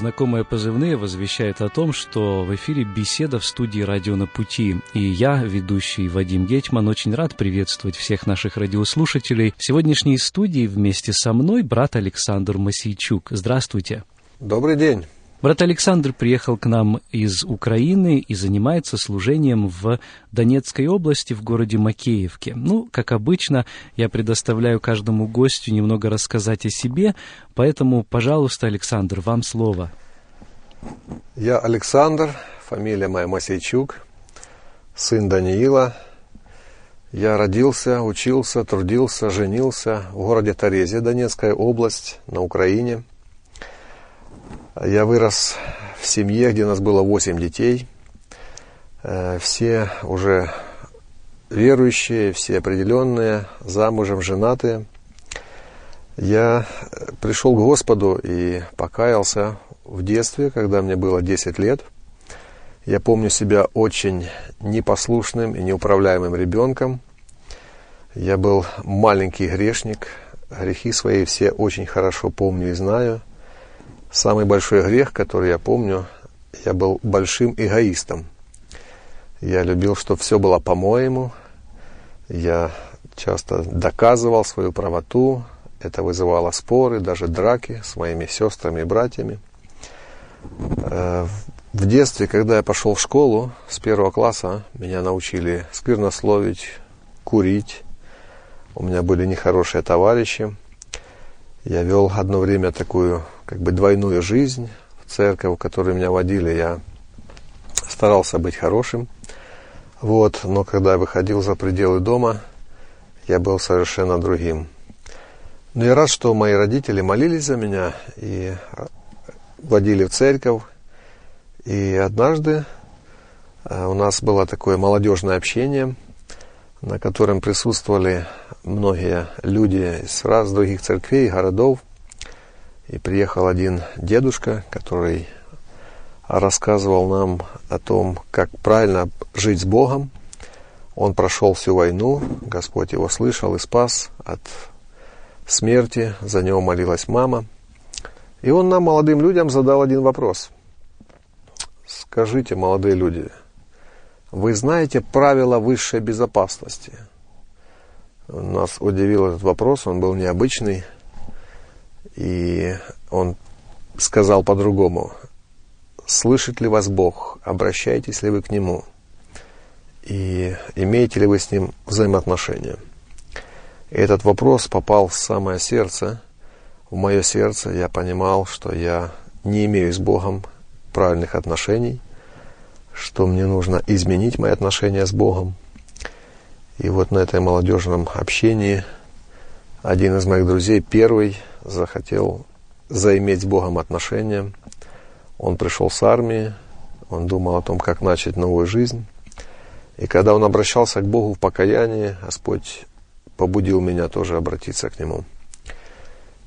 Знакомые позывные возвещают о том, что в эфире беседа в студии «Радио на пути». И я, ведущий Вадим Гетман, очень рад приветствовать всех наших радиослушателей. В сегодняшней студии вместе со мной брат Александр Масейчук. Здравствуйте. Добрый день. Брат Александр приехал к нам из Украины и занимается служением в Донецкой области, в городе Макеевке. Ну, как обычно, я предоставляю каждому гостю немного рассказать о себе, поэтому, пожалуйста, Александр, вам слово. Я Александр, фамилия моя Масейчук, сын Даниила. Я родился, учился, трудился, женился в городе Торезе, Донецкая область, на Украине – я вырос в семье, где нас было восемь детей. Э, все уже верующие, все определенные, замужем, женатые. Я пришел к Господу и покаялся в детстве, когда мне было 10 лет. Я помню себя очень непослушным и неуправляемым ребенком. Я был маленький грешник, грехи свои все очень хорошо помню и знаю – Самый большой грех, который я помню, я был большим эгоистом. Я любил, чтобы все было по-моему. Я часто доказывал свою правоту. Это вызывало споры, даже драки с моими сестрами и братьями. Э, в детстве, когда я пошел в школу с первого класса, меня научили сквернословить, курить. У меня были нехорошие товарищи. Я вел одно время такую как бы двойную жизнь в церковь, в которую меня водили, я старался быть хорошим. Вот, но когда я выходил за пределы дома, я был совершенно другим. Но я рад, что мои родители молились за меня и водили в церковь. И однажды э, у нас было такое молодежное общение, на котором присутствовали многие люди из раз других церквей, городов. И приехал один дедушка, который рассказывал нам о том, как правильно жить с Богом. Он прошел всю войну, Господь его слышал и спас от смерти, за него молилась мама. И он нам, молодым людям, задал один вопрос. Скажите, молодые люди, вы знаете правила высшей безопасности? Нас удивил этот вопрос, он был необычный. И он сказал по-другому, слышит ли вас Бог, обращаетесь ли вы к Нему, и имеете ли вы с Ним взаимоотношения. И этот вопрос попал в самое сердце, в мое сердце, я понимал, что я не имею с Богом правильных отношений, что мне нужно изменить мои отношения с Богом. И вот на этом молодежном общении один из моих друзей, первый, захотел заиметь с Богом отношения. Он пришел с армии, он думал о том, как начать новую жизнь. И когда он обращался к Богу в покаянии, Господь побудил меня тоже обратиться к Нему.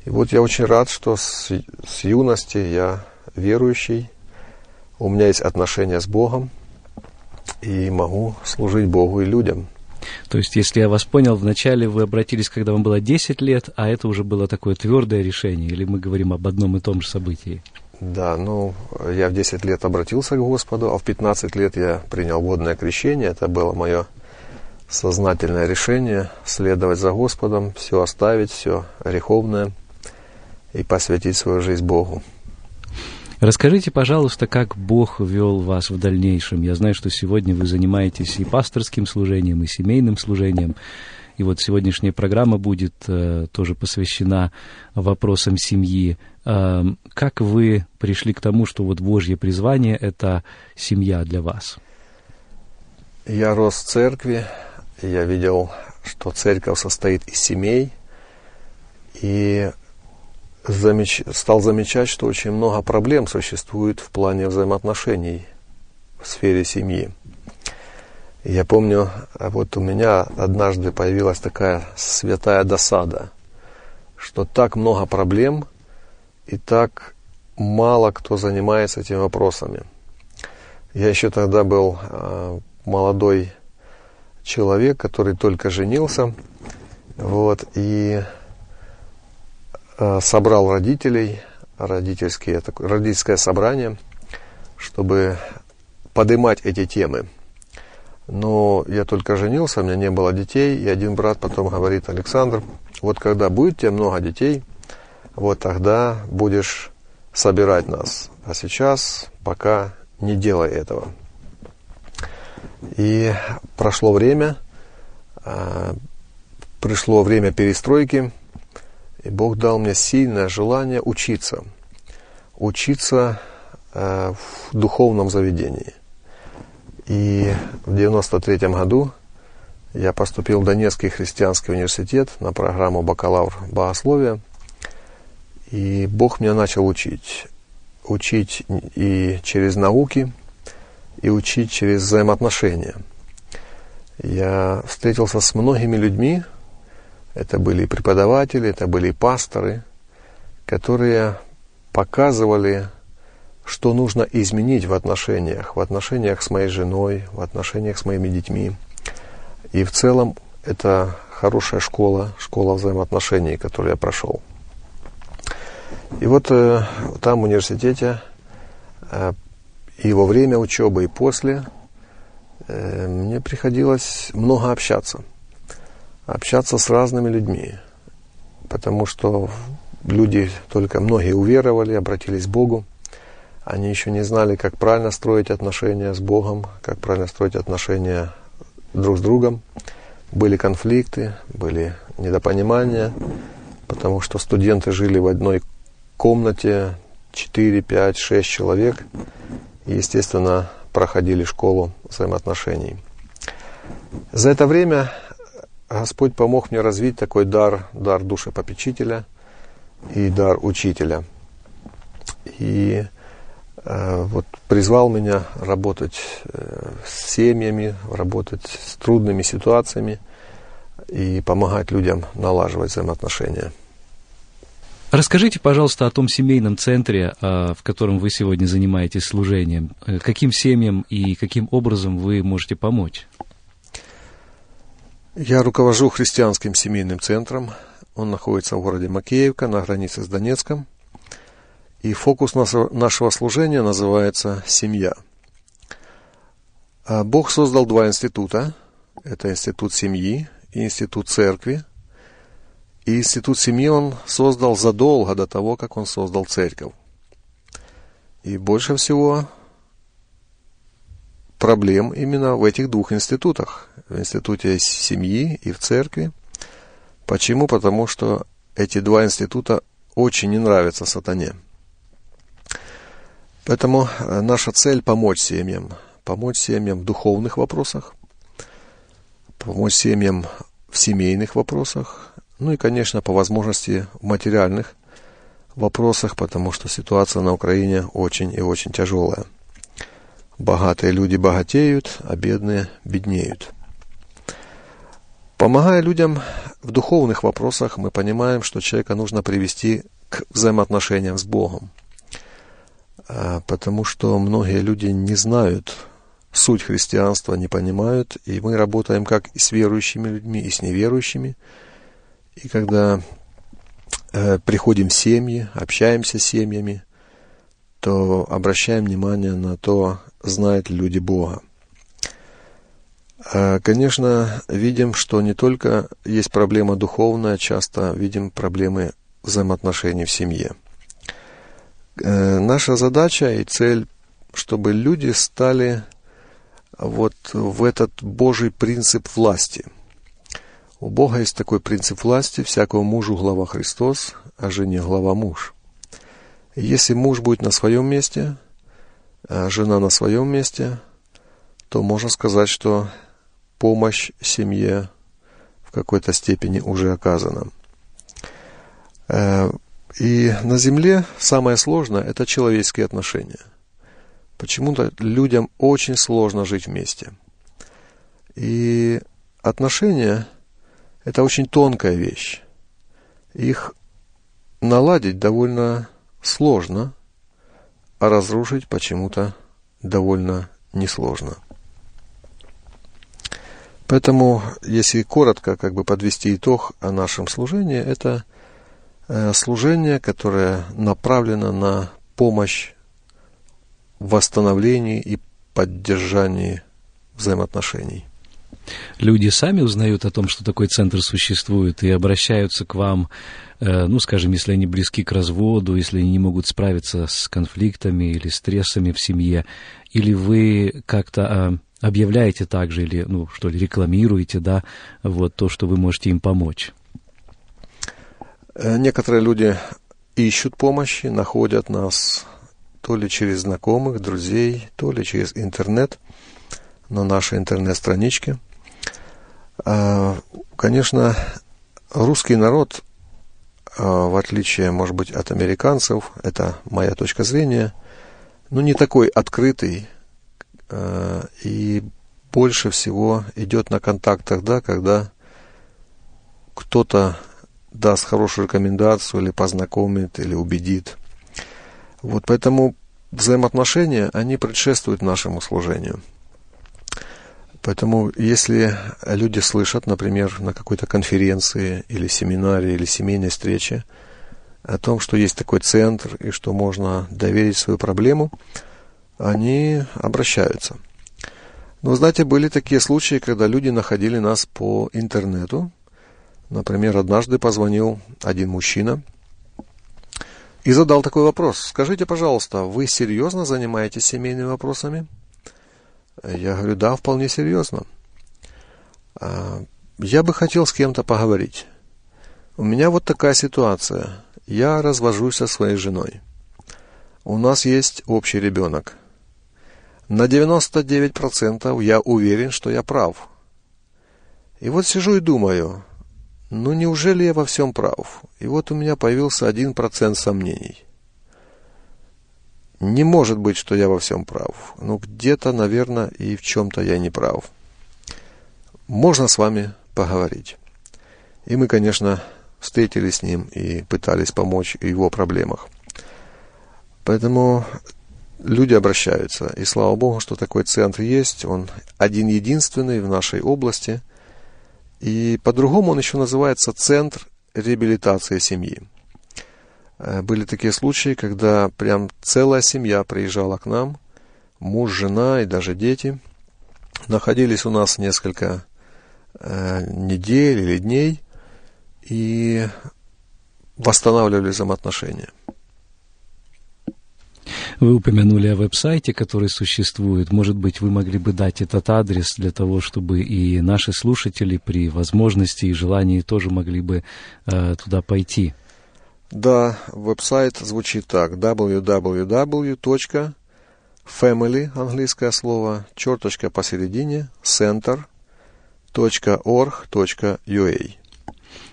И вот я очень рад, что с, с юности я верующий, у меня есть отношения с Богом, и могу служить Богу и людям. То есть, если я вас понял, вначале вы обратились, когда вам было 10 лет, а это уже было такое твердое решение, или мы говорим об одном и том же событии? Да, ну, я в 10 лет обратился к Господу, а в 15 лет я принял водное крещение. Это было мое сознательное решение следовать за Господом, все оставить, все греховное и посвятить свою жизнь Богу. Расскажите, пожалуйста, как Бог вел вас в дальнейшем. Я знаю, что сегодня вы занимаетесь и пасторским служением, и семейным служением. И вот сегодняшняя программа будет э, тоже посвящена вопросам семьи. Э, как вы пришли к тому, что вот Божье призвание – это семья для вас? Я рос в церкви, я видел, что церковь состоит из семей, и замеч... стал замечать, что очень много проблем существует в плане взаимоотношений в сфере семьи. Я помню, вот у меня однажды появилась такая святая досада, что так много проблем и так мало кто занимается этими вопросами. Я еще тогда был э, молодой человек, который только женился, вот, и собрал родителей, родительские, родительское собрание, чтобы поднимать эти темы. Но я только женился, у меня не было детей, и один брат потом говорит, Александр, вот когда будет тебе много детей, вот тогда будешь собирать нас. А сейчас пока не делай этого. И прошло время, а, пришло время перестройки, и Бог дал мне сильное желание учиться. Учиться а, в духовном заведении. И в 93 году я поступил в Донецкий христианский университет на программу бакалавр богословия. И Бог меня начал учить. Учить и через науки, и учить через взаимоотношения. Я встретился с многими людьми, это были преподаватели, это были пасторы, которые показывали что нужно изменить в отношениях, в отношениях с моей женой, в отношениях с моими детьми. И в целом это хорошая школа, школа взаимоотношений, которую я прошел. И вот э, там в университете э, и во время учебы, и после э, мне приходилось много общаться. Общаться с разными людьми. Потому что люди только многие уверовали, обратились к Богу. Они еще не знали, как правильно строить отношения с Богом, как правильно строить отношения друг с другом. Были конфликты, были недопонимания, потому что студенты жили в одной комнате, 4, 5, 6 человек, и, естественно, проходили школу взаимоотношений. За это время Господь помог мне развить такой дар, дар душепопечителя и дар учителя. И Э, вот призвал меня работать э, с семьями, работать с трудными ситуациями и помогать людям налаживать взаимоотношения. Расскажите, пожалуйста, о том семейном центре, э, в котором вы сегодня занимаетесь служением. Каким семьям и каким образом вы можете помочь? Я руковожу христианским семейным центром. Он находится в городе Макеевка на границе с Донецком. И фокус нашего служения называется «Семья». А Бог создал два института. Это институт семьи и институт церкви. И институт семьи он создал задолго до того, как он создал церковь. И больше всего проблем именно в этих двух институтах. В институте семьи и в церкви. Почему? Потому что эти два института очень не нравятся сатане. Поэтому э, наша цель помочь семьям, помочь семьям в духовных вопросах, помочь семьям в семейных вопросах, ну и, конечно, по возможности в материальных вопросах, потому что ситуация на Украине очень и очень тяжелая. Богатые люди богатеют, а бедные беднеют. Помогая людям в духовных вопросах, мы понимаем, что человека нужно привести к взаимоотношениям с Богом – а, потому что многие люди не знают суть христианства, не понимают, и мы работаем как и с верующими людьми, и с неверующими. И когда э, приходим в семьи, общаемся с семьями, то обращаем внимание на то, знают ли люди Бога. А, конечно, видим, что не только есть проблема духовная, часто видим проблемы взаимоотношений в семье – Э, наша задача и цель, чтобы люди стали вот в этот Божий принцип власти. У Бога есть такой принцип власти, всякого мужу глава Христос, а жене глава муж. Если муж будет на своем месте, а жена на своем месте, то можно сказать, что помощь семье в какой-то степени уже оказана. Э, и на Земле самое сложное – это человеческие отношения. Почему-то людям очень сложно жить вместе. И отношения – это очень тонкая вещь. Их наладить довольно сложно, а разрушить почему-то довольно несложно. Поэтому, если коротко как бы подвести итог о нашем служении, это э, служение, которое направлено на помощь в восстановлении и поддержании взаимоотношений. Люди сами узнают о том, что такой центр существует, и обращаются к вам, э, ну, скажем, если они близки к разводу, если они не могут справиться с конфликтами или стрессами в семье, или вы как-то а, объявляете также, или, ну, что ли, рекламируете, да, вот то, что вы можете им помочь? Э, некоторые люди ищут помощи, находят нас то ли через знакомых, друзей, то ли через интернет на нашей интернет-страничке. А, конечно, русский народ, а, в отличие, может быть, от американцев, это моя точка зрения, ну, не такой открытый а, и больше всего идет на контакт тогда, когда кто-то даст хорошую рекомендацию или познакомит, или убедит. Вот поэтому взаимоотношения, они предшествуют нашему служению – Поэтому если люди слышат, например, на какой-то конференции или семинаре или семейной встрече о том, что есть такой центр и что можно доверить свою проблему, они обращаются. Но, знаете, были такие случаи, когда люди находили нас по интернету. Например, однажды позвонил один мужчина и задал такой вопрос. Скажите, пожалуйста, вы серьезно занимаетесь семейными вопросами? Я говорю, да, вполне серьезно. А, я бы хотел с кем-то поговорить. У меня вот такая ситуация. Я развожусь со своей женой. У нас есть общий ребенок. На 99% я уверен, что я прав. И вот сижу и думаю, ну неужели я во всем прав? И вот у меня появился один процент сомнений. Не может быть, что я во всем прав. Ну, где-то, наверное, и в чем-то я не прав. Можно с вами поговорить. И мы, конечно, встретились с ним и пытались помочь в его проблемах. Поэтому люди обращаются. И слава Богу, что такой центр есть. Он один-единственный в нашей области. И по-другому он еще называется Центр реабилитации семьи. Э, были такие случаи, когда прям целая семья приезжала к нам, муж, жена и даже дети. Находились у нас несколько э, недель или дней и восстанавливали взаимоотношения. Вы упомянули о веб-сайте, который существует. Может быть, вы могли бы дать этот адрес для того, чтобы и наши слушатели при возможности и желании тоже могли бы э, туда пойти. Да, веб-сайт звучит так. www.family, английское слово, черточка посередине, center.org.ua.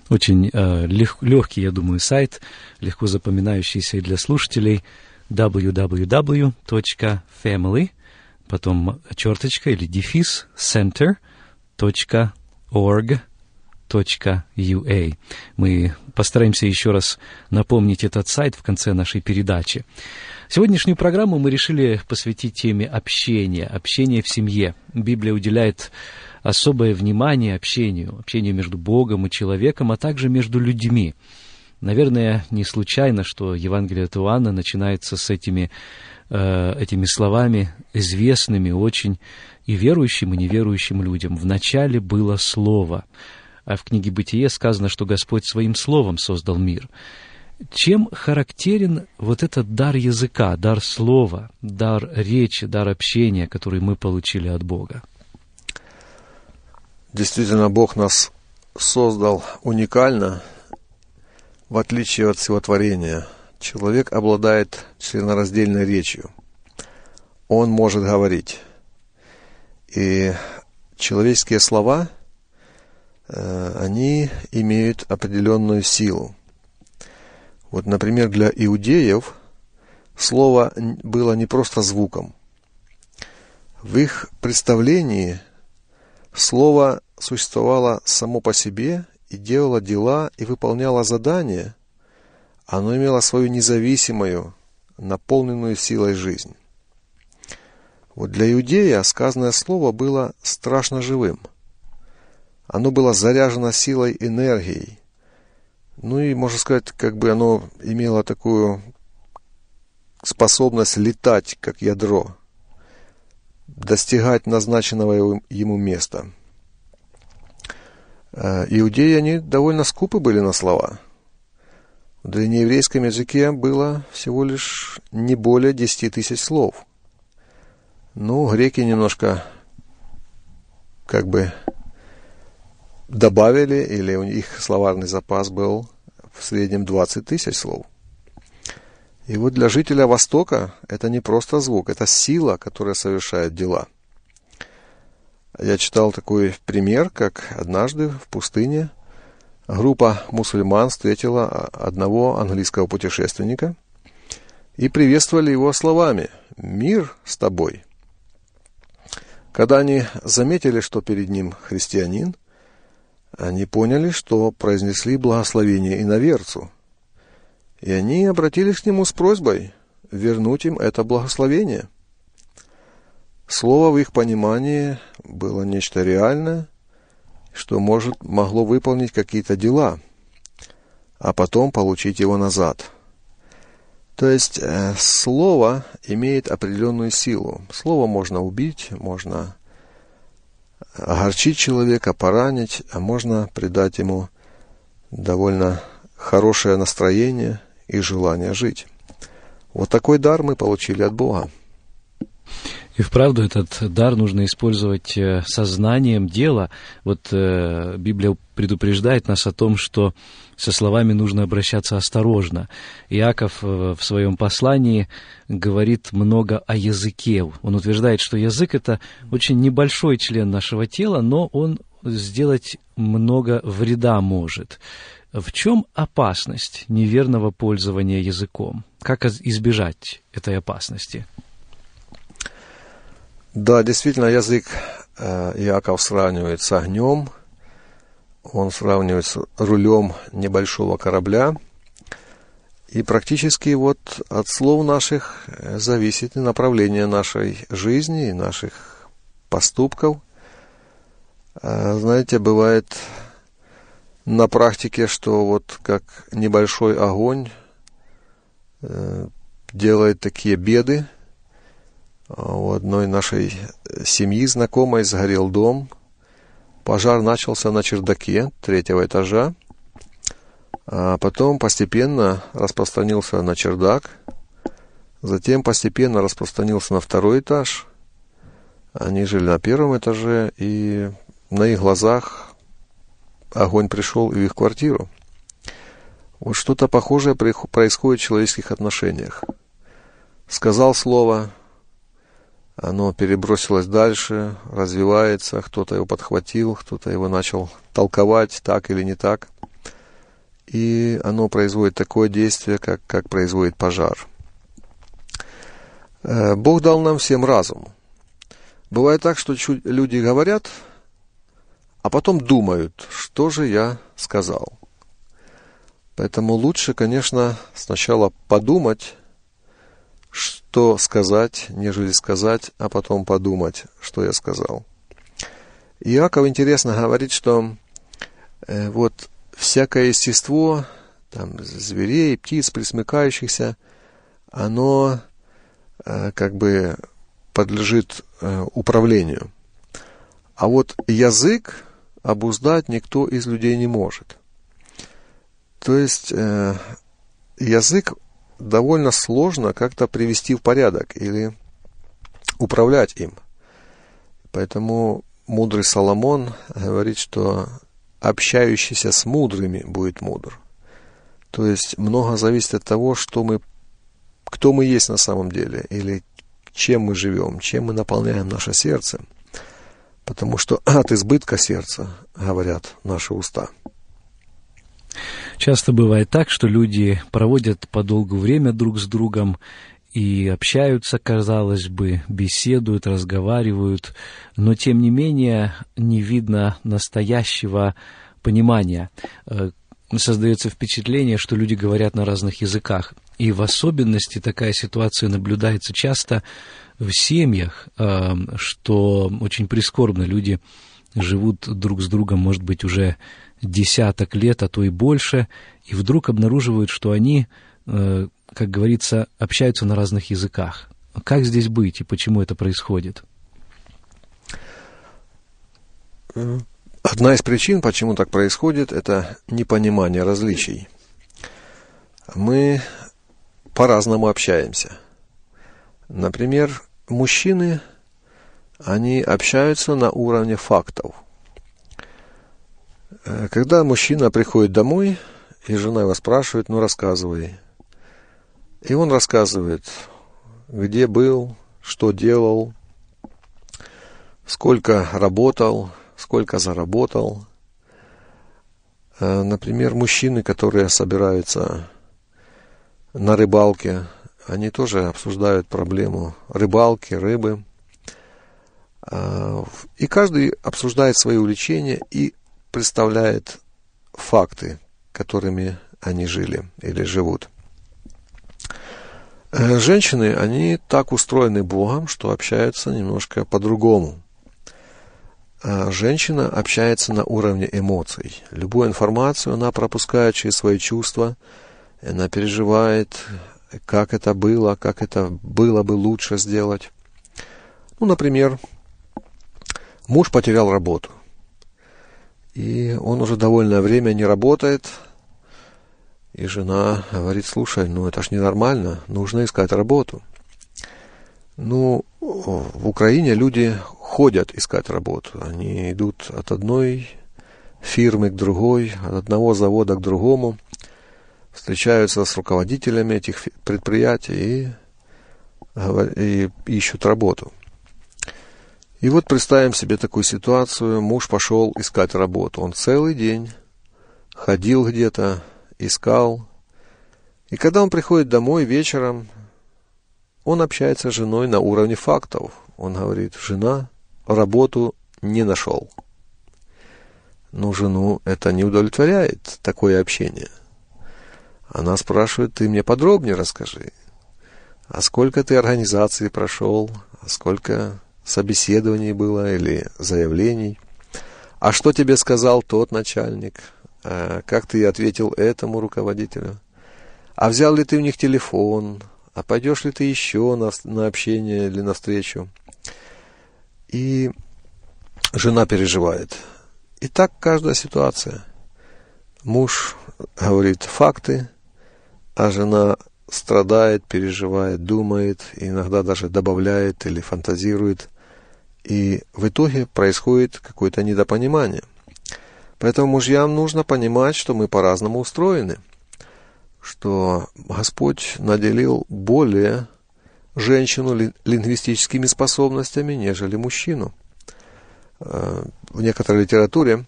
Очень э, лег, легкий, я думаю, сайт, легко запоминающийся и для слушателей. www.family, потом черточка или дефис, center.org.ua ua. Мы постараемся еще раз напомнить этот сайт в конце нашей передачи. Сегодняшнюю программу мы решили посвятить теме общения, общения в семье. Библия уделяет особое внимание общению, общению между Богом и человеком, а также между людьми. Наверное, не случайно, что Евангелие от Иоанна начинается с этими, э, этими словами, известными очень и верующим, и неверующим людям. «В начале было Слово, а в книге «Бытие» сказано, что Господь своим словом создал мир. Чем характерен вот этот дар языка, дар слова, дар речи, дар общения, который мы получили от Бога? Действительно, Бог нас создал уникально, в отличие от всего творения. Человек обладает членораздельной речью. Он может говорить. И человеческие слова – они имеют определенную силу. Вот, например, для иудеев слово было не просто звуком. В их представлении Слово существовало само по себе и делало дела и выполняло задания. Оно имело свою независимую, наполненную силой жизнь. Вот для иудея сказанное слово было страшно живым. Оно было заряжено силой, энергией. Ну и, можно сказать, как бы оно имело такую способность летать, как ядро, достигать назначенного ему места. Э, иудеи, они довольно скупы были на слова. В древнееврейском языке было всего лишь не более 10 тысяч слов – ну, греки немножко как бы добавили, или у них словарный запас был в среднем 20 тысяч слов. И вот для жителя Востока это не просто звук, это сила, которая совершает дела. Я читал такой пример, как однажды в пустыне группа мусульман встретила одного английского путешественника и приветствовали его словами «Мир с тобой». Когда они заметили, что перед ним христианин, они поняли, что произнесли благословение иноверцу. И они обратились к нему с просьбой вернуть им это благословение. Слово в их понимании было нечто реальное, что может, могло выполнить какие-то дела, а потом получить его назад – то есть э, слово имеет определенную силу. Слово можно убить, можно огорчить человека, поранить, а можно придать ему довольно хорошее настроение и желание жить. Вот такой дар мы получили от Бога. И вправду этот дар нужно использовать э, сознанием дела. Вот э, Библия предупреждает нас о том, что со словами нужно обращаться осторожно. Иаков э, в своем послании говорит много о языке. Он утверждает, что язык это очень небольшой член нашего тела, но он сделать много вреда может. В чем опасность неверного пользования языком? Как избежать этой опасности? Да, действительно, язык э, Иаков сравнивает с огнем, он сравнивает с рулем небольшого корабля. И практически вот от слов наших э, зависит и направление нашей жизни, и наших поступков. Э, знаете, бывает на практике, что вот как небольшой огонь делает такие беды – у одной нашей семьи знакомой сгорел дом. Пожар начался на чердаке третьего этажа, а потом постепенно распространился на чердак, затем постепенно распространился на второй этаж. Они жили на первом этаже, и на их глазах огонь пришел и в их квартиру. Вот что-то похожее происходит в человеческих отношениях. Сказал слово, оно перебросилось дальше, развивается, кто-то его подхватил, кто-то его начал толковать так или не так. И оно производит такое действие, как, как производит пожар. Э, Бог дал нам всем разум. Бывает так, что люди говорят, а потом думают, что же я сказал. Поэтому лучше, конечно, сначала подумать, что сказать, нежели сказать, а потом подумать, что я сказал. Иаков интересно говорит, что э, вот всякое естество, там, зверей, птиц, присмыкающихся, оно э, как бы подлежит э, управлению. А вот язык обуздать никто из людей не может. То есть э, язык довольно сложно как-то привести в порядок или управлять им. Поэтому мудрый Соломон говорит, что общающийся с мудрыми будет мудр. То есть много зависит от того, что мы, кто мы есть на самом деле, или чем мы живем, чем мы наполняем наше сердце. Потому что от избытка сердца говорят наши уста. Часто бывает так, что люди проводят подолгу время друг с другом, и общаются, казалось бы, беседуют, разговаривают, но тем не менее не видно настоящего понимания. Э, создается впечатление, что люди говорят на разных языках. И в особенности такая ситуация наблюдается часто в семьях, э, что очень прискорбно люди живут друг с другом, может быть, уже десяток лет, а то и больше, и вдруг обнаруживают, что они, э, как говорится, общаются на разных языках. Как здесь быть и почему это происходит? Одна из причин, почему так происходит, это непонимание различий. Мы по-разному общаемся. Например, мужчины, они общаются на уровне фактов. Э, когда мужчина приходит домой, и жена его спрашивает, ну рассказывай. И он рассказывает, где был, что делал, сколько работал, сколько заработал. Э, например, мужчины, которые собираются на рыбалке, они тоже обсуждают проблему рыбалки, рыбы. Э, и каждый обсуждает свои увлечения и представляет факты, которыми они жили или живут. Э, женщины, они так устроены Богом, что общаются немножко по-другому. А женщина общается на уровне эмоций. Любую информацию она пропускает через свои чувства, она переживает, как это было, как это было бы лучше сделать. Ну, например, муж потерял работу. И он уже довольное время не работает. И жена говорит, слушай, ну это ж ненормально, нужно искать работу. Ну, в Украине люди ходят искать работу. Они идут от одной фирмы к другой, от одного завода к другому, встречаются с руководителями этих предприятий и, и ищут работу. И вот представим себе такую ситуацию. Муж пошел искать работу. Он целый день ходил где-то, искал. И когда он приходит домой вечером, он общается с женой на уровне фактов. Он говорит, жена, работу не нашел. Но жену это не удовлетворяет, такое общение. Она спрашивает, ты мне подробнее расскажи. А сколько ты организаций прошел, а сколько собеседований было или заявлений. А что тебе сказал тот начальник? А как ты ответил этому руководителю? А взял ли ты у них телефон? А пойдешь ли ты еще на, на общение или на встречу? И жена переживает. И так каждая ситуация. Муж говорит факты, а жена страдает, переживает, думает, иногда даже добавляет или фантазирует. И в итоге происходит какое-то недопонимание. Поэтому мужьям нужно понимать, что мы по-разному устроены, что Господь наделил более женщину лингвистическими способностями, нежели мужчину. Э, в некоторой литературе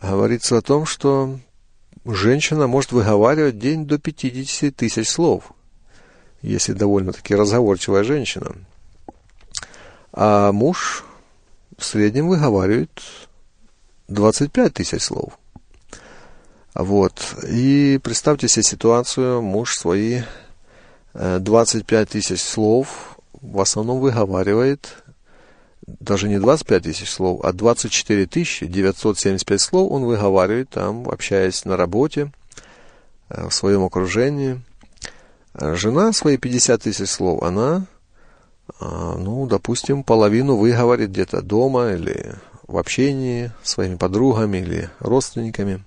говорится о том, что женщина может выговаривать день до 50 тысяч слов, если довольно-таки разговорчивая женщина. А муж в среднем выговаривает 25 тысяч слов. Вот. И представьте себе ситуацию, муж свои 25 э, тысяч слов в основном выговаривает, даже не 25 тысяч слов, а 24 тысячи 975 слов он выговаривает там, общаясь на работе, э, в своем окружении. Жена свои 50 тысяч слов, она ну, допустим, половину выговорит где-то дома или в общении с своими подругами или родственниками.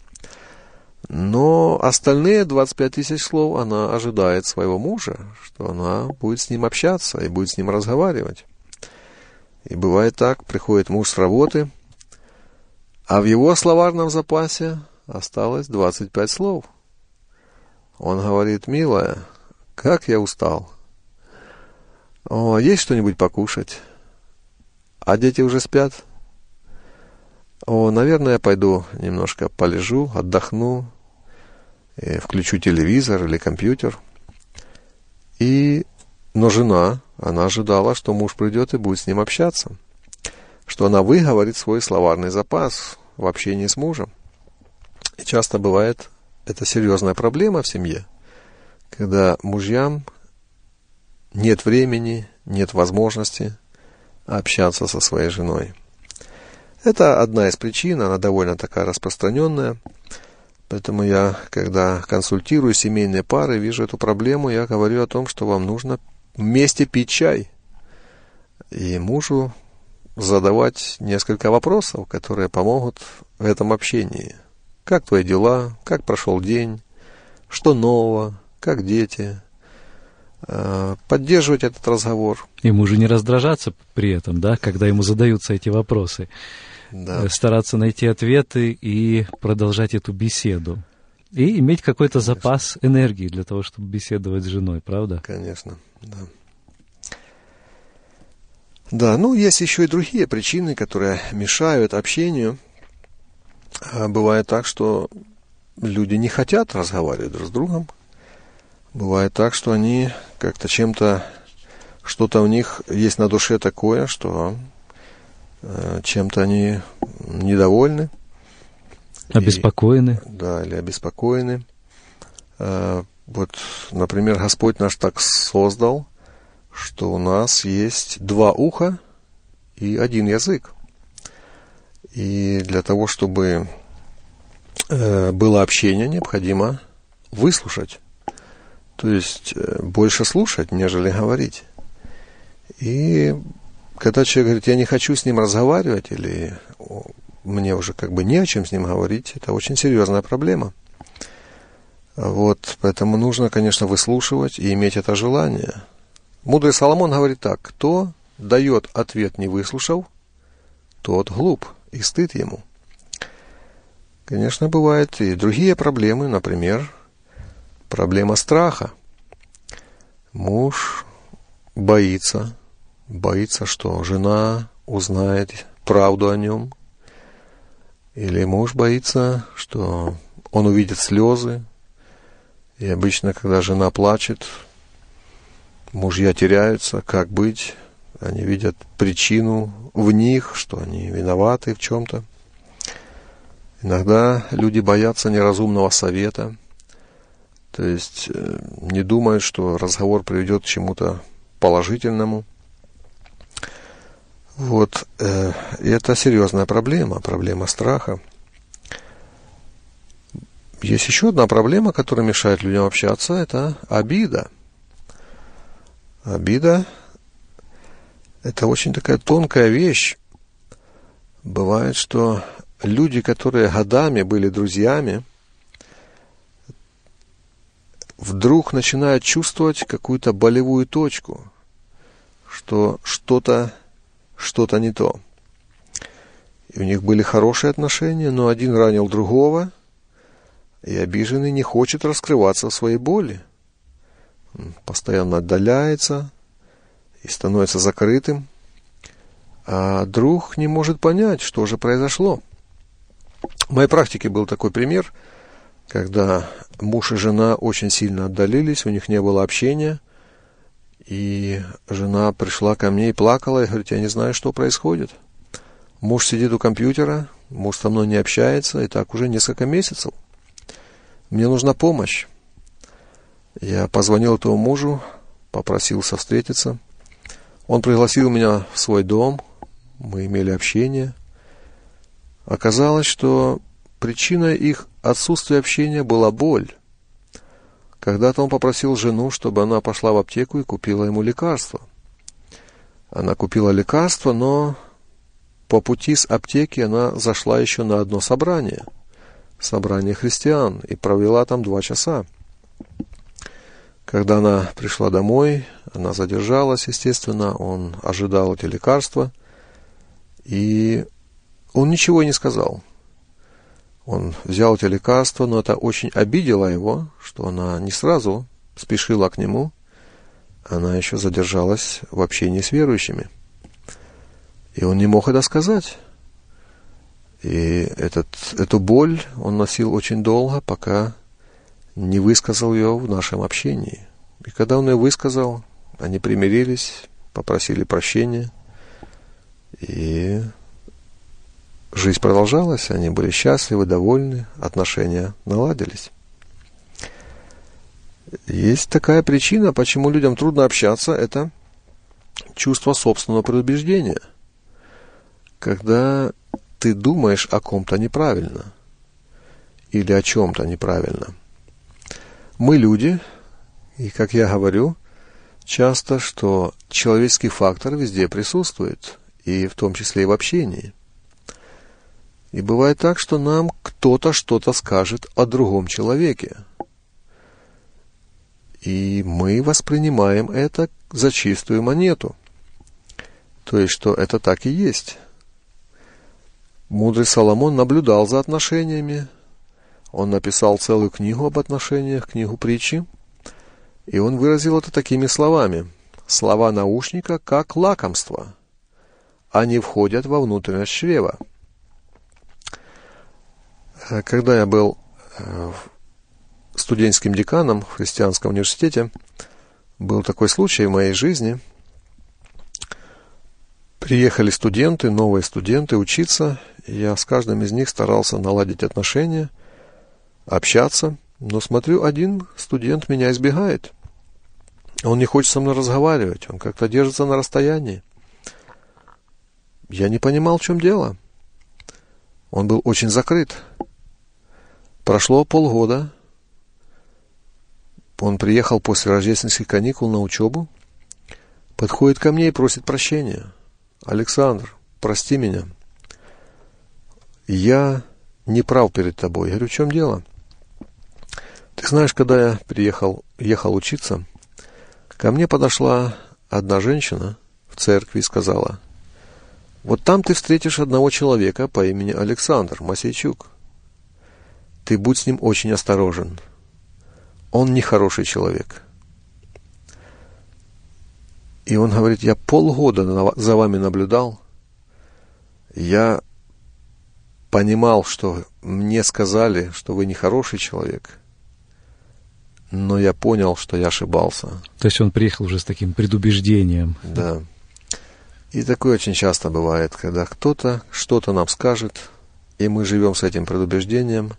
Но остальные 25 тысяч слов она ожидает своего мужа, что она будет с ним общаться и будет с ним разговаривать. И бывает так, приходит муж с работы, а в его словарном запасе осталось 25 слов. Он говорит, милая, как я устал. О, есть что-нибудь покушать? А дети уже спят? О, наверное, я пойду немножко полежу, отдохну, включу телевизор или компьютер. И Но жена, она ожидала, что муж придет и будет с ним общаться, что она выговорит свой словарный запас в общении с мужем. И часто бывает это серьезная проблема в семье, когда мужьям нет времени, нет возможности общаться со своей женой. Это одна из причин, она довольно такая распространенная. Поэтому я, когда консультирую семейные пары, вижу эту проблему, я говорю о том, что вам нужно вместе пить чай. И мужу задавать несколько вопросов, которые помогут в этом общении. Как твои дела? Как прошел день? Что нового? Как дети? Э, поддерживать этот разговор. Ему же не раздражаться при этом, да, когда ему задаются эти вопросы. Да. Э, стараться найти ответы и продолжать эту беседу. И иметь какой-то запас энергии для того, чтобы беседовать с женой, правда? Конечно, да. Да, ну есть еще и другие причины, которые мешают общению. А бывает так, что люди не хотят разговаривать друг с другом. Бывает так, что они как-то чем-то, что-то у них есть на душе такое, что э, чем-то они недовольны. Обеспокоены. И, да, или обеспокоены. Э, вот, например, Господь наш так создал, что у нас есть два уха и один язык. И для того, чтобы э, было общение, необходимо выслушать. То есть э, больше слушать, нежели говорить. И когда человек говорит, я не хочу с ним разговаривать, или мне уже как бы не о чем с ним говорить, это очень серьезная проблема. Вот, поэтому нужно, конечно, выслушивать и иметь это желание – Мудрый Соломон говорит так, кто дает ответ не выслушав, тот глуп, и стыд ему. Конечно, бывают и другие проблемы, например, проблема страха. Муж боится, боится, что жена узнает правду о нем, или муж боится, что он увидит слезы, и обычно, когда жена плачет, мужья теряются, как быть. Они видят причину в них, что они виноваты в чем-то. Иногда люди боятся неразумного совета, то есть э, не думают, что разговор приведет к чему-то положительному. Вот, э, и это серьезная проблема, проблема страха. Есть еще одна проблема, которая мешает людям общаться, это обида – Обида – это очень такая тонкая вещь. Бывает, что люди, которые годами были друзьями, вдруг начинают чувствовать какую-то болевую точку, что что-то что-то не то. И у них были хорошие отношения, но один ранил другого, и обиженный не хочет раскрываться в своей боли постоянно отдаляется и становится закрытым, а друг не может понять, что же произошло. В моей практике был такой пример, когда муж и жена очень сильно отдалились, у них не было общения, и жена пришла ко мне и плакала, и говорит, я не знаю, что происходит. Муж сидит у компьютера, муж со мной не общается, и так уже несколько месяцев. Мне нужна помощь. Я позвонил этому мужу, попросился встретиться. Он пригласил меня в свой дом, мы имели общение. Оказалось, что причиной их отсутствия общения была боль. Когда-то он попросил жену, чтобы она пошла в аптеку и купила ему лекарство. Она купила лекарство, но по пути с аптеки она зашла еще на одно собрание, собрание христиан, и провела там два часа. Когда она пришла домой, она задержалась, естественно, он ожидал эти лекарства, и он ничего не сказал. Он взял эти лекарства, но это очень обидело его, что она не сразу спешила к нему, она еще задержалась в общении с верующими. И он не мог это сказать. И этот, эту боль он носил очень долго, пока не высказал ее в нашем общении. И когда он ее высказал, Они примирились, попросили прощения. И жизнь продолжалась, они были счастливы, довольны, отношения наладились. Есть такая причина, почему людям трудно общаться, это чувство собственного предубеждения. Когда ты думаешь о ком-то неправильно или о чем-то неправильно. Мы люди, и, как я говорю, часто, что человеческий фактор везде присутствует, и в том числе и в общении. И бывает так, что нам кто-то что-то скажет о другом человеке. И мы воспринимаем это за чистую монету. То есть, что это так и есть. Мудрый Соломон наблюдал за отношениями. Он написал целую книгу об отношениях, книгу притчи. И он выразил это такими словами. Слова наушника как лакомство. Они входят во внутренность чрева. Э, когда я был э, студенческим деканом в христианском университете, был такой случай в моей жизни. Приехали студенты, новые студенты учиться, я с каждым из них старался наладить отношения, общаться, но смотрю, один студент меня избегает. Он не хочет со мной разговаривать, он как-то держится на расстоянии. Я не понимал, в чем дело. Он был очень закрыт. Прошло полгода. Он приехал после рождественских каникул на учебу. Подходит ко мне и просит прощения. Александр, прости меня. Я не прав перед тобой. Я говорю, в чем дело? Ты знаешь, когда я приехал, ехал учиться, ко мне подошла одна женщина в церкви и сказала, вот там ты встретишь одного человека по имени Александр Масейчук. Ты будь с ним очень осторожен. Он нехороший человек. И он говорит, я полгода за вами наблюдал. Я понимал, что мне сказали, что вы нехороший человек. Но я понял, что я ошибался. То есть он приехал уже с таким предубеждением. Да. И такое очень часто бывает, когда кто-то что-то нам скажет, и мы живем с этим предубеждением,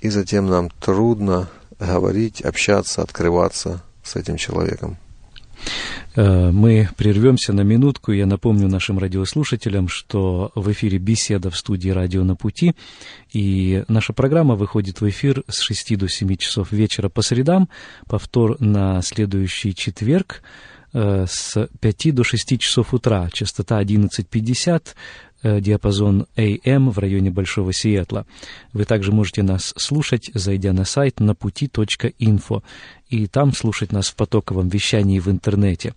и затем нам трудно говорить, общаться, открываться с этим человеком. Э, мы прервемся на минутку. Я напомню нашим радиослушателям, что в эфире беседа в студии «Радио на пути». И наша программа выходит в эфир с 6 до 7 часов вечера по средам, повтор на следующий четверг Э, с 5 до 6 часов утра, частота 1150, э, диапазон AM в районе Большого Сиэтла. Вы также можете нас слушать, зайдя на сайт на пути.инфо, и там слушать нас в потоковом вещании в интернете.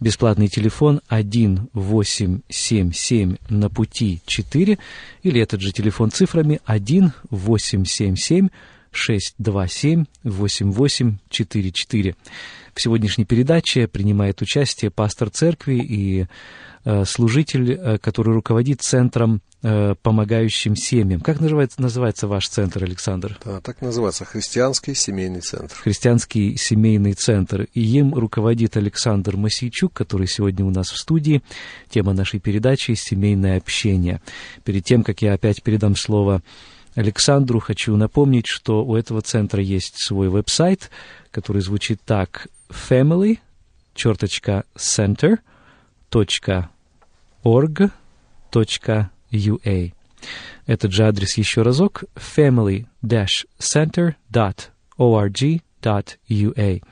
Бесплатный телефон 1877 на пути 4, или этот же телефон цифрами 1877 627 8844. В сегодняшней передаче принимает участие пастор церкви и э, служитель, э, который руководит центром э, помогающим семьям. Как называется, называется ваш центр, Александр? Да, так называется, Христианский семейный центр. Христианский семейный центр. И им руководит Александр Масийчук, который сегодня у нас в студии. Тема нашей передачи — семейное общение. Перед тем, как я опять передам слово Александру, хочу напомнить, что у этого центра есть свой веб-сайт, который звучит так family, черточка center, точка org, точка ua. Этот же адрес еще разок family-center.org.ua.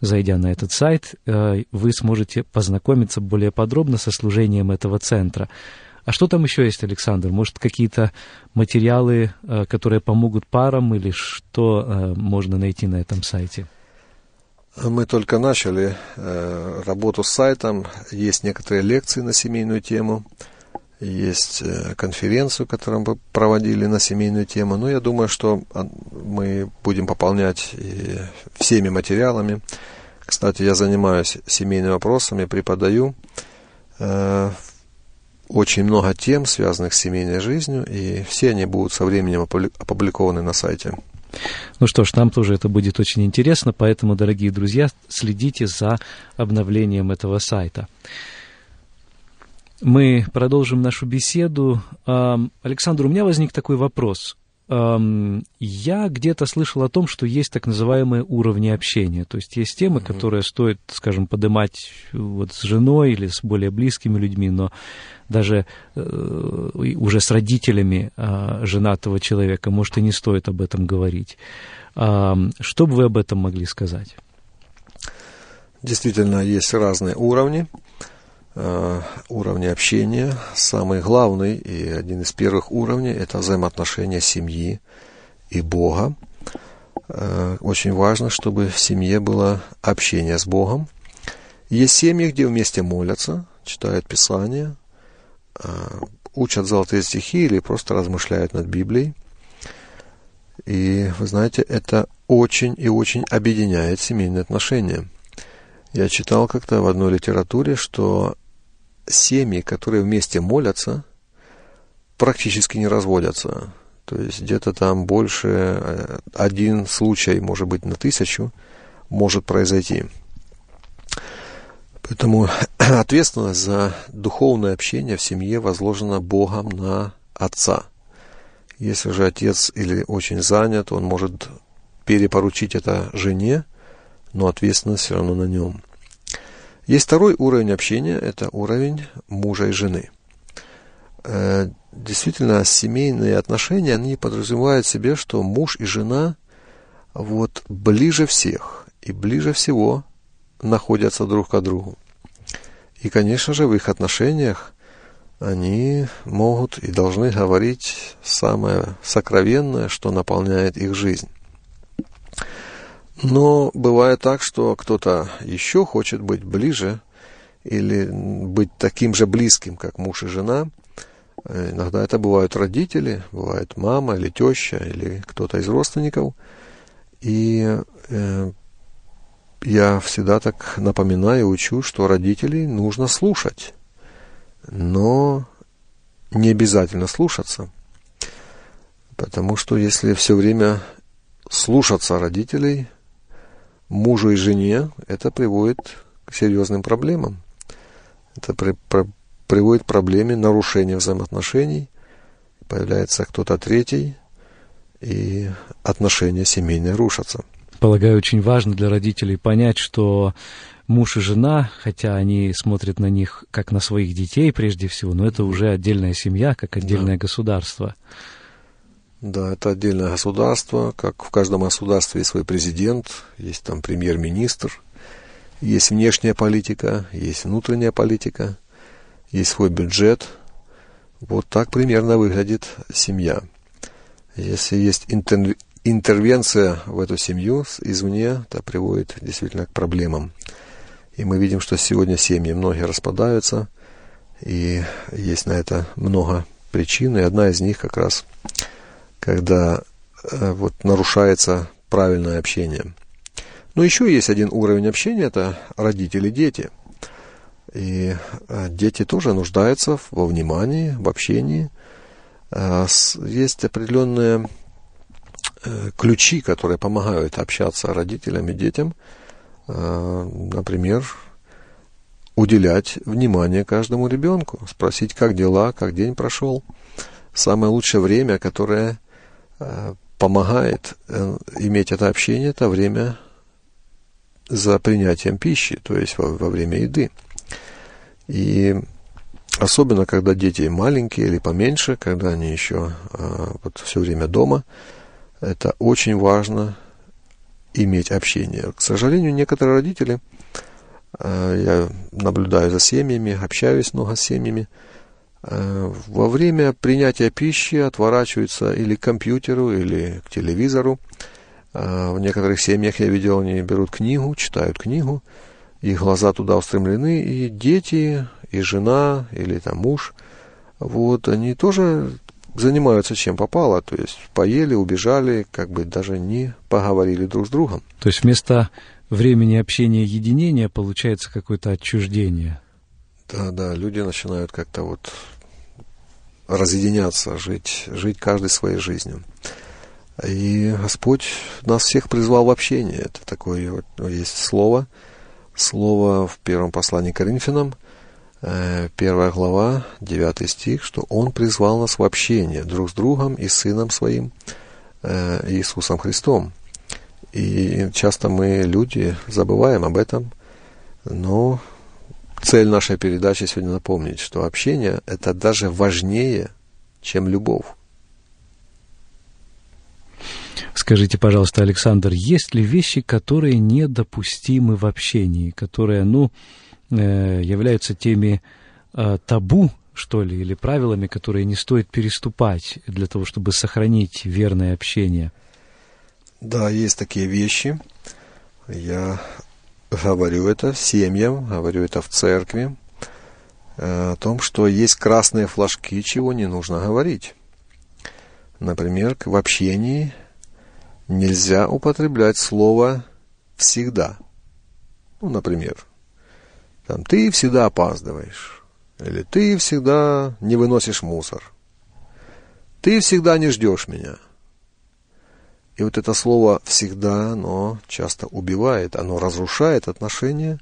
Зайдя на этот сайт, э, вы сможете познакомиться более подробно со служением этого центра. А что там еще есть, Александр? Может, какие-то материалы, э, которые помогут парам, или что э, можно найти на этом сайте? Мы только начали э, работу с сайтом. Есть некоторые лекции на семейную тему. Есть конференцию, которую мы проводили на семейную тему. Но я думаю, что мы будем пополнять всеми материалами. Кстати, я занимаюсь семейными вопросами, преподаю. Э, очень много тем, связанных с семейной жизнью, и все они будут со временем опубликованы на сайте. Ну что ж, нам тоже это будет очень интересно, поэтому, дорогие друзья, следите за обновлением этого сайта. Мы продолжим нашу беседу. Александр, у меня возник такой вопрос. Я где-то слышал о том, что есть так называемые уровни общения. То есть есть темы, которые стоит, скажем, поднимать вот с женой или с более близкими людьми, но даже э, уже с родителями э, женатого человека, может, и не стоит об этом говорить. Э, что бы вы об этом могли сказать? Действительно, есть разные уровни. Э, уровни общения. Самый главный и один из первых уровней – это взаимоотношения семьи и Бога. Э, очень важно, чтобы в семье было общение с Богом. Есть семьи, где вместе молятся, читают Писание, э, учат золотые стихи или просто размышляют над Библией. И вы знаете, это очень и очень объединяет семейные отношения. Я читал как-то в одной литературе, что семьи, которые вместе молятся, практически не разводятся. То есть где-то там больше э, один случай, может быть, на тысячу может произойти. Поэтому ответственность за духовное общение в семье возложена Богом на отца. Если же отец или очень занят, он может перепоручить это жене, но ответственность все равно на нем. Есть второй уровень общения, это уровень мужа и жены. Э, действительно, семейные отношения, они подразумевают себе, что муж и жена вот ближе всех и ближе всего находятся друг к другу. И, конечно же, в их отношениях они могут и должны говорить самое сокровенное, что наполняет их жизнь. Но бывает так, что кто-то еще хочет быть ближе или быть таким же близким, как муж и жена. Иногда это бывают родители, бывает мама или теща, или кто-то из родственников. И э, я всегда так напоминаю и учу, что родителей нужно слушать, но не обязательно слушаться. Потому что если все время слушаться родителей – мужу и жене, это приводит к серьезным проблемам. Это при, про, приводит к проблеме нарушения взаимоотношений, появляется кто-то третий, и отношения семейные рушатся. Полагаю, очень важно для родителей понять, что муж и жена, хотя они смотрят на них как на своих детей прежде всего, но это уже отдельная семья, как отдельное да. государство. Да, это отдельное государство, как в каждом государстве есть свой президент, есть там премьер-министр, есть внешняя политика, есть внутренняя политика, есть свой бюджет. Вот так примерно выглядит семья. Если есть интер... интервенция в эту семью извне, это приводит действительно к проблемам. И мы видим, что сегодня семьи многие распадаются, и есть на это много причин, и одна из них как раз когда э, вот нарушается правильное общение. Но еще есть один уровень общения, это родители-дети. И э, дети тоже нуждаются во внимании, в общении. Э, есть определенные ключи, которые помогают общаться родителям и детям. Например, уделять внимание каждому ребенку, спросить, как дела, как день прошел. Самое лучшее время, которое Э, помогает э, иметь это общение, это время за принятием пищи, то есть во, во время еды. И особенно, когда дети маленькие или поменьше, когда они еще э, вот, все время дома, это очень важно иметь общение. К сожалению, некоторые родители, я наблюдаю за семьями, общаюсь много с семьями, во время принятия пищи отворачиваются или к компьютеру, или к телевизору. Э, в некоторых семьях я видел, они берут книгу, читают книгу, их глаза туда устремлены, и дети, и жена, или там муж, вот, они тоже занимаются чем попало, то есть поели, убежали, как бы даже не поговорили друг с другом. То есть вместо времени общения единения получается какое-то отчуждение. Да, да, люди начинают как-то вот разъединяться, жить, жить каждой своей жизнью. И Господь нас всех призвал в общение. Это такое вот, ну, есть слово, слово в первом послании к Коринфянам, э, первая глава, девятый стих, что Он призвал нас в общение друг с другом и Сыном Своим, э, Иисусом Христом. И часто мы, люди, забываем об этом, но цель нашей передачи сегодня напомнить, что общение – это даже важнее, чем любовь. Скажите, пожалуйста, Александр, есть ли вещи, которые недопустимы в общении, которые, ну, э, являются теми э, табу, что ли, или правилами, которые не стоит переступать для того, чтобы сохранить верное общение? Да, есть такие вещи. Я говорю это семьям, говорю это в церкви, э, о том, что есть красные флажки, чего не нужно говорить. Например, в общении нельзя употреблять слово «всегда». Ну, например, там, ты всегда опаздываешь, или ты всегда не выносишь мусор, ты всегда не ждешь меня. И вот это слово «всегда», оно часто убивает, оно разрушает отношения,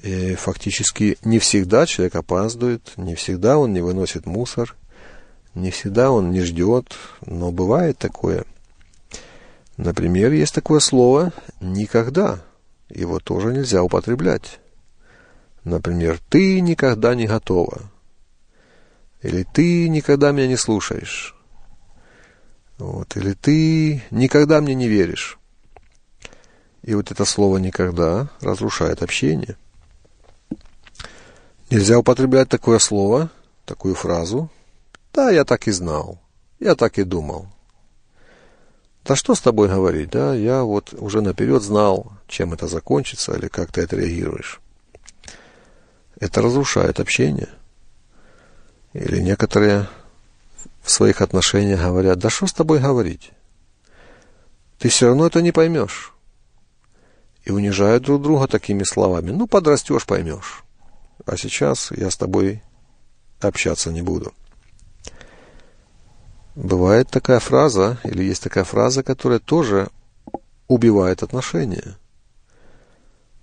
и фактически не всегда человек опаздывает, не всегда он не выносит мусор, не всегда он не ждет, но бывает такое – Например, есть такое слово «никогда». Его тоже нельзя употреблять. Например, «ты никогда не готова». Или «ты никогда меня не слушаешь». Вот. Или «ты никогда мне не веришь». И вот это слово «никогда» разрушает общение. Нельзя употреблять такое слово, такую фразу. Да, я так и знал. Я так и думал. Да что с тобой говорить, да, я вот уже наперед знал, чем это закончится или как ты отреагируешь. Это разрушает общение. Или некоторые в своих отношениях говорят, да что с тобой говорить? Ты все равно это не поймешь. И унижают друг друга такими словами. Ну, подрастешь, поймешь. А сейчас я с тобой общаться не буду. Бывает такая фраза, или есть такая фраза, которая тоже убивает отношения.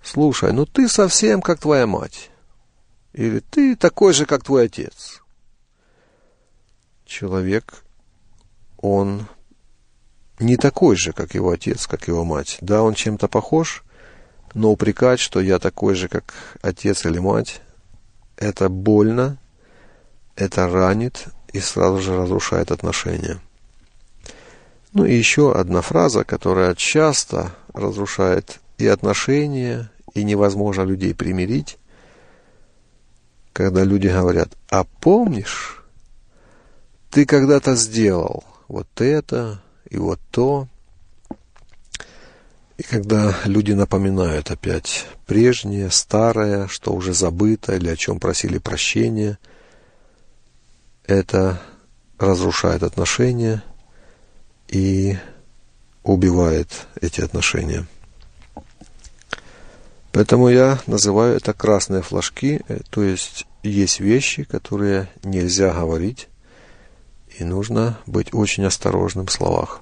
Слушай, ну ты совсем как твоя мать. Или ты такой же, как твой отец. Человек, он не такой же, как его отец, как его мать. Да, он чем-то похож, но упрекать, что я такой же, как отец или мать, это больно, это ранит, и сразу же разрушает отношения. Ну и еще одна фраза, которая часто разрушает и отношения, и невозможно людей примирить, когда люди говорят, а помнишь, ты когда-то сделал вот это и вот то. И когда люди напоминают опять прежнее, старое, что уже забыто или о чем просили прощения – это разрушает отношения и убивает эти отношения. Поэтому я называю это красные флажки, э, то есть есть вещи, которые нельзя говорить, и нужно быть очень осторожным в словах.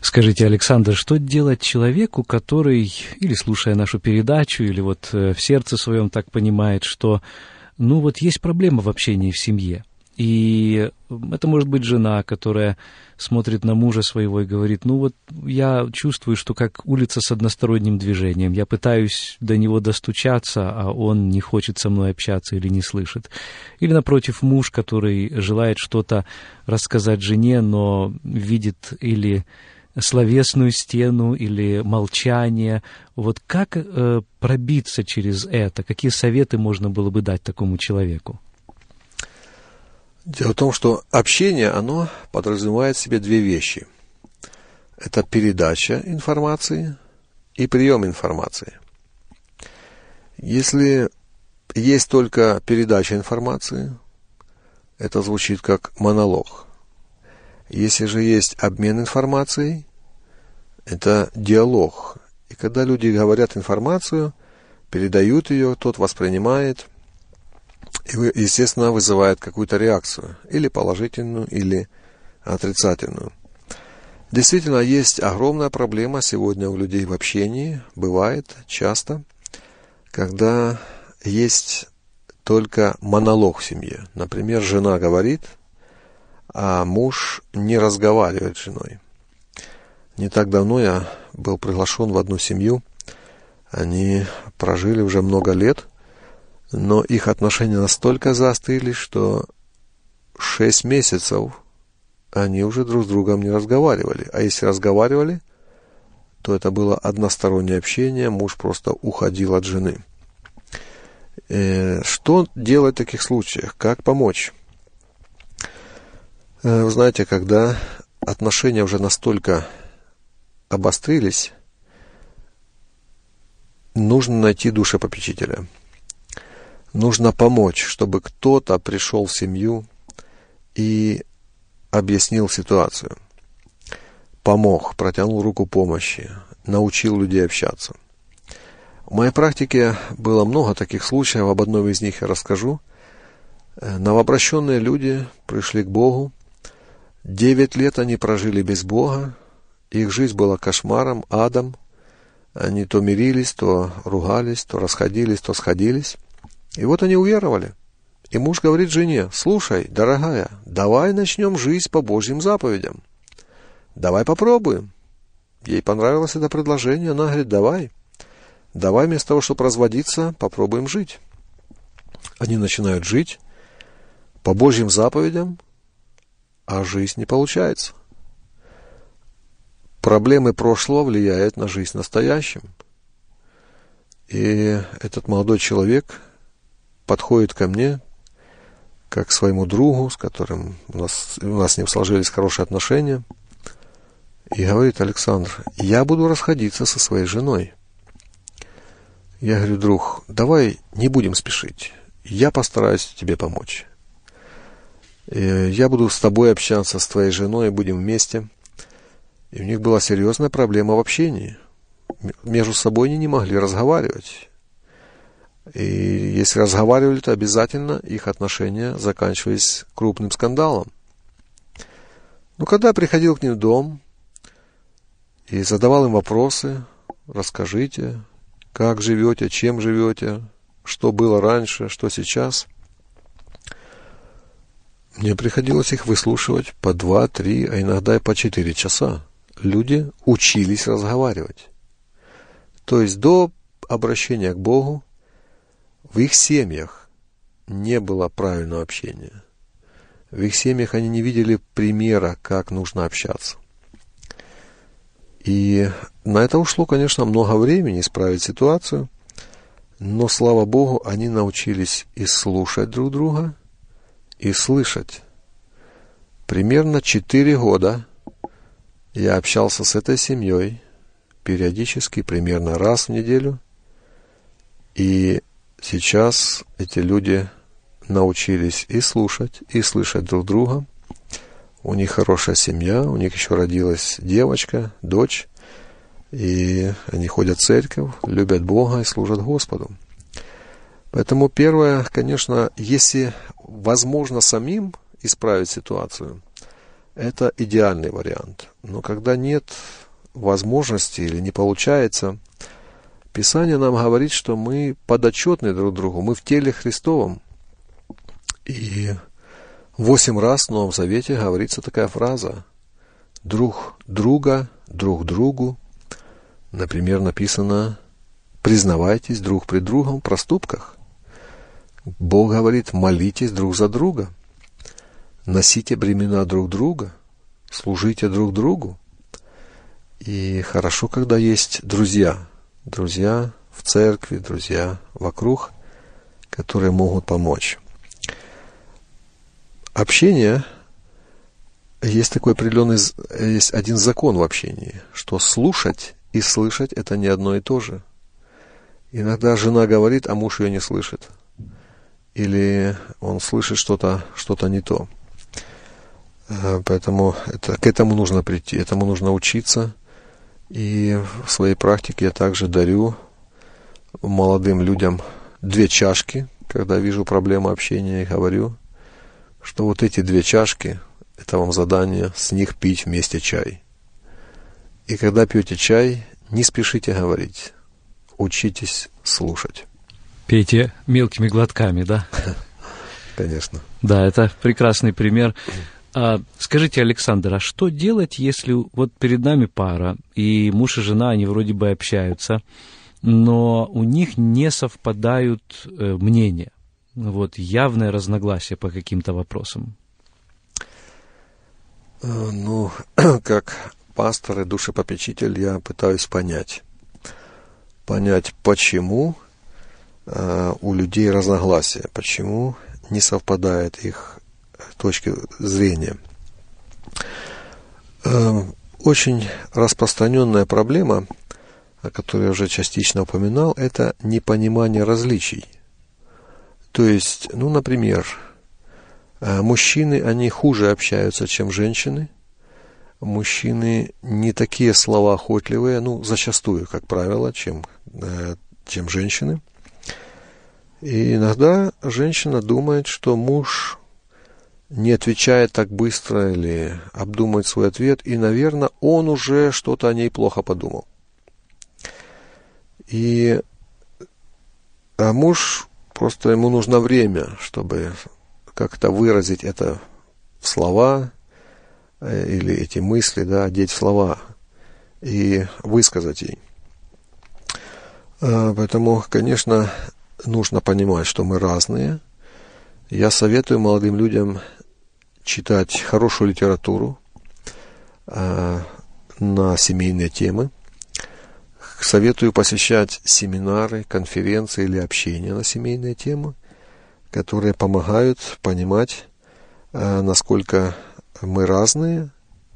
Скажите, Александр, что делать человеку, который, или слушая нашу передачу, или вот э, в сердце своем так понимает, что ну вот есть проблема в общении в семье. И это может быть жена, которая смотрит на мужа своего и говорит, ну вот я чувствую, что как улица с односторонним движением. Я пытаюсь до него достучаться, а он не хочет со мной общаться или не слышит. Или, напротив, муж, который желает что-то рассказать жене, но видит или словесную стену или молчание. Вот как э, пробиться через это? Какие советы можно было бы дать такому человеку? Дело в том, что общение, оно подразумевает в себе две вещи. Это передача информации и прием информации. Если есть только передача информации, это звучит как монолог. Если же есть обмен информацией, это диалог. И когда люди говорят информацию, передают ее, тот воспринимает, и, естественно, вызывает какую-то реакцию, или положительную, или отрицательную. Действительно, есть огромная проблема сегодня у людей в общении, бывает часто, когда есть только монолог в семье. Например, жена говорит, а муж не разговаривает с женой. Не так давно я был приглашен в одну семью. Они прожили уже много лет, но их отношения настолько заострились, что шесть месяцев они уже друг с другом не разговаривали. А если разговаривали, то это было одностороннее общение, муж просто уходил от жены. Э, что делать в таких случаях? Как помочь? Э, вы знаете, когда отношения уже настолько обострились, нужно найти душепопечителя. Нужно помочь, чтобы кто-то пришел в семью и объяснил ситуацию. Помог, протянул руку помощи, научил людей общаться. В моей практике было много таких случаев, об одном из них я расскажу. Э, новообращенные люди пришли к Богу. Девять лет они прожили без Бога. Их жизнь была кошмаром, адом. Они то мирились, то ругались, то расходились, то сходились. И вот они уверовали – и муж говорит жене, слушай, дорогая, давай начнем жизнь по Божьим заповедям. Давай попробуем. Ей понравилось это предложение, она говорит, давай. Давай вместо того, чтобы разводиться, попробуем жить. Они начинают жить по Божьим заповедям, а жизнь не получается. Проблемы прошлого влияют на жизнь настоящим. И этот молодой человек подходит ко мне как к своему другу, с которым у нас, у нас с ним сложились хорошие отношения. И говорит Александр, я буду расходиться со своей женой. Я говорю, друг, давай не будем спешить. Я постараюсь тебе помочь. И я буду с тобой общаться, с твоей женой, будем вместе. И у них была серьезная проблема в общении. Между собой они не могли разговаривать. И если разговаривали, то обязательно их отношения заканчивались крупным скандалом. Но когда я приходил к ним в дом и задавал им вопросы, расскажите, как живете, чем живете, что было раньше, что сейчас, мне приходилось их выслушивать по два, три, а иногда и по четыре часа. Люди учились разговаривать. То есть до обращения к Богу в их семьях не было правильного общения. В их семьях они не видели примера, как нужно общаться. И на это ушло, конечно, много времени исправить ситуацию, но, слава Богу, они научились и слушать друг друга, и слышать. Примерно четыре года я общался с этой семьей, периодически, примерно раз в неделю, и Сейчас эти люди научились и слушать, и слышать друг друга. У них хорошая семья, у них еще родилась девочка, дочь, и они ходят в церковь, любят Бога и служат Господу. Поэтому первое, конечно, если возможно самим исправить ситуацию, это идеальный вариант. Но когда нет возможности или не получается, Писание нам говорит, что мы подотчетны друг другу, мы в теле Христовом. И восемь раз в Новом Завете говорится такая фраза «друг друга, друг другу». Например, написано «признавайтесь друг при другом в проступках». Бог говорит «молитесь друг за друга», «носите бремена друг друга», «служите друг другу». И хорошо, когда есть друзья – друзья в церкви, друзья вокруг, которые могут помочь. Общение есть такой определенный, есть один закон в общении, что слушать и слышать это не одно и то же. Иногда жена говорит, а муж ее не слышит. Или он слышит что-то что не то. Э, поэтому это, к этому нужно прийти, этому нужно учиться – и в своей практике я также дарю молодым людям две чашки, когда вижу проблему общения, и говорю, что вот эти две чашки, это вам задание, с них пить вместе чай. И когда пьете чай, не спешите говорить. Учитесь слушать. Пейте мелкими глотками, да? Конечно. Да, это прекрасный пример. А, скажите, Александр, а что делать, если вот перед нами пара, и муж и жена, они вроде бы общаются, но у них не совпадают э, мнения? Вот явное разногласие по каким-то вопросам. Э, ну, как пастор и душепопечитель я пытаюсь понять. Понять, почему э, у людей разногласия, почему не совпадают их точки зрения. Э, очень распространенная проблема, о которой я уже частично упоминал, это непонимание различий. То есть, ну, например, э, мужчины, они хуже общаются, чем женщины. Мужчины не такие слова охотливые, ну, зачастую, как правило, чем, э, чем женщины. И иногда женщина думает, что муж не отвечает так быстро или обдумает свой ответ, и, наверное, он уже что-то о ней плохо подумал. И а муж просто ему нужно время, чтобы как-то выразить это в слова э, или эти мысли, да, одеть в слова и высказать ей. А, поэтому, конечно, нужно понимать, что мы разные. Я советую молодым людям читать хорошую литературу э, на семейные темы. Советую посещать семинары, конференции или общения на семейные темы, которые помогают понимать, э, насколько мы разные,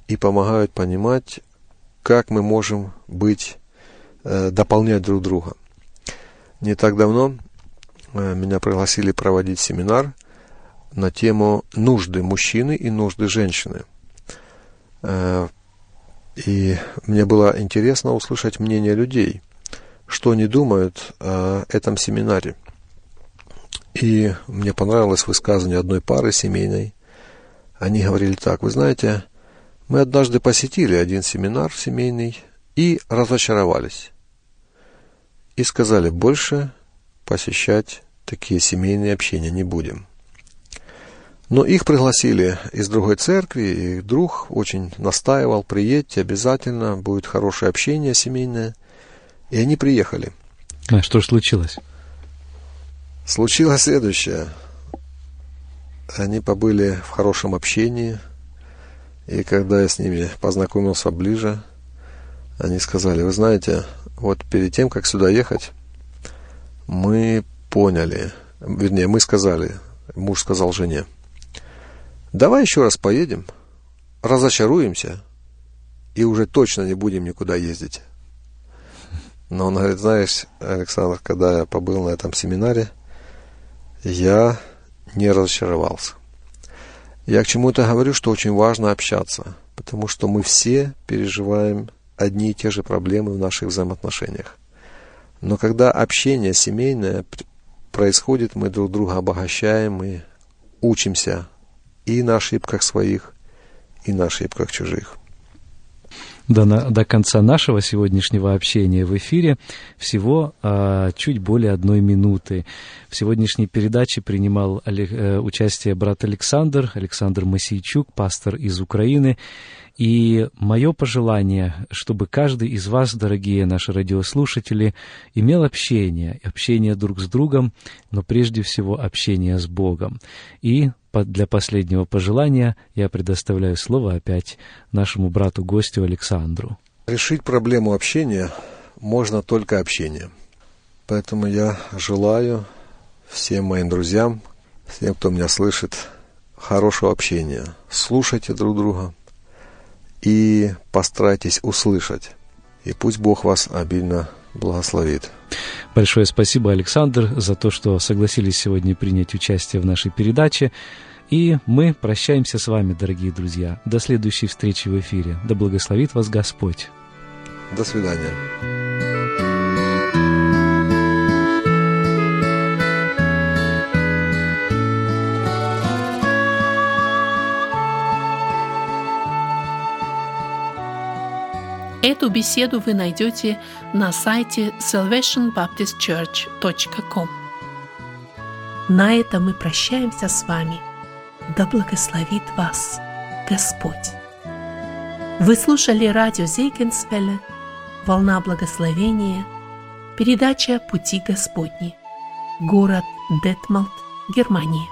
и помогают понимать, как мы можем быть, э, дополнять друг друга. Не так давно меня пригласили проводить семинар – на тему нужды мужчины и нужды женщины. Э, и мне было интересно услышать мнение людей, что они думают о этом семинаре. И мне понравилось высказывание одной пары семейной. Они говорили так, вы знаете, мы однажды посетили один семинар семейный и разочаровались. И сказали, больше посещать такие семейные общения не будем. Но их пригласили из другой церкви, и друг очень настаивал, приедьте обязательно, будет хорошее общение семейное. И они приехали. А что же случилось? Случилось следующее. Они побыли в хорошем общении, и когда я с ними познакомился ближе, они сказали, вы знаете, вот перед тем, как сюда ехать, мы поняли, вернее, мы сказали, муж сказал жене, Давай еще раз поедем, разочаруемся и уже точно не будем никуда ездить. Но он говорит, знаешь, Александр, когда я побыл на этом семинаре, я не разочаровался. Я к чему то говорю, что очень важно общаться, потому что мы все переживаем одни и те же проблемы в наших взаимоотношениях. Но когда общение семейное происходит, мы друг друга обогащаем, мы учимся и на ошибках своих, и на ошибках чужих. До, на, до конца нашего сегодняшнего общения в эфире всего а, чуть более одной минуты. В сегодняшней передаче принимал э, участие брат Александр, Александр Масейчук, пастор из Украины. И мое пожелание, чтобы каждый из вас, дорогие наши радиослушатели, имел общение, общение друг с другом, но прежде всего общение с Богом. И для последнего пожелания я предоставляю слово опять нашему брату-гостю Александру. Решить проблему общения можно только общением. Поэтому я желаю всем моим друзьям, всем, кто меня слышит, хорошего общения. Слушайте друг друга, и постарайтесь услышать. И пусть Бог вас обильно благословит. Большое спасибо, Александр, за то, что согласились сегодня принять участие в нашей передаче. И мы прощаемся с вами, дорогие друзья. До следующей встречи в эфире. Да благословит вас Господь. До свидания. Эту беседу вы найдете на сайте salvationbaptistchurch.com. На этом мы прощаемся с вами. Да благословит вас Господь. Вы слушали радио Зейгенсвелле «Волна благословения», передача «Пути Господни», город Детмалт, Германия.